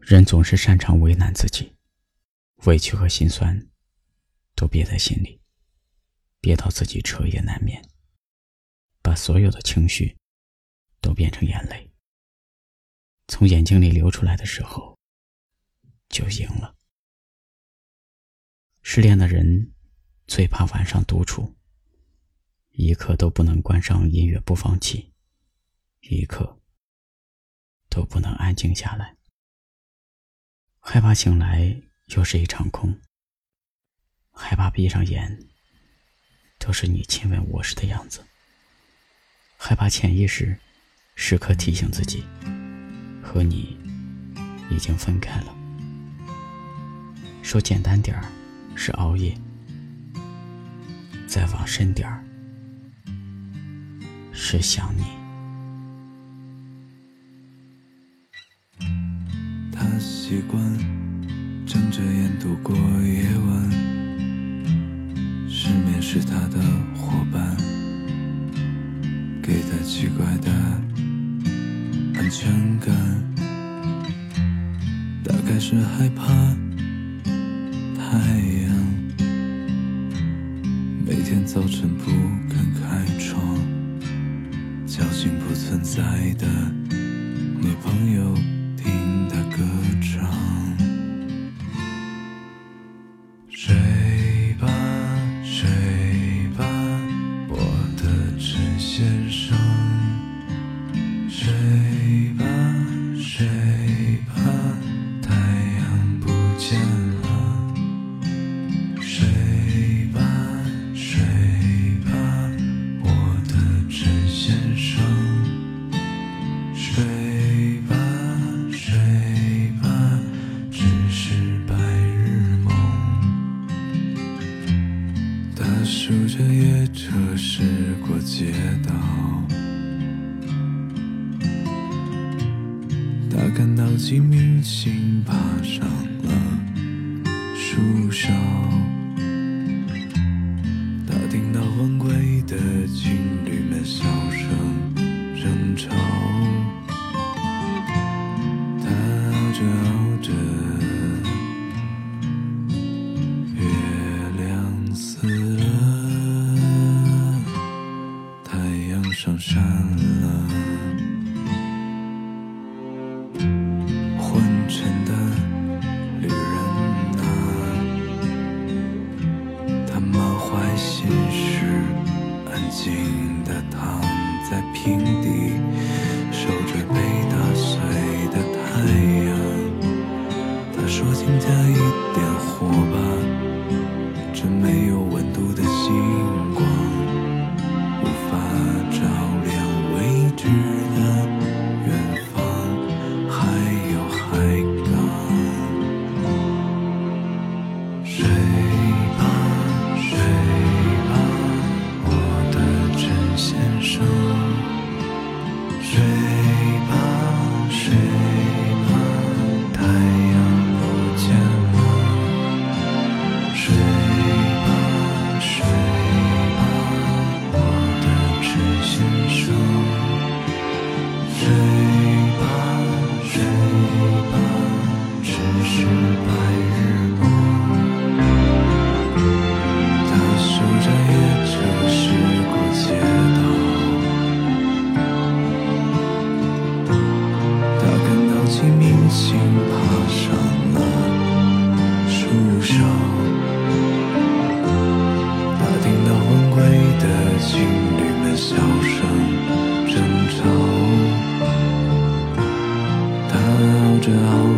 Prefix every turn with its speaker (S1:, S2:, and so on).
S1: 人总是擅长为难自己，委屈和心酸都憋在心里，憋到自己彻夜难眠，把所有的情绪都变成眼泪，从眼睛里流出来的时候，就赢了。失恋的人最怕晚上独处，一刻都不能关上音乐播放器，一刻都不能安静下来。害怕醒来又是一场空，害怕闭上眼都是你亲吻我时的样子，害怕潜意识时刻提醒自己和你已经分开了。说简单点儿是熬夜，再往深点儿是想你。
S2: 习惯睁着眼度过夜晚，失眠是他的伙伴，给他奇怪的安全感，大概是害怕太阳每天早晨不数着夜车驶过街道，他看到几明星爬平地，守着被打碎的太阳。他说：“请加一点火吧，真没有着熬着。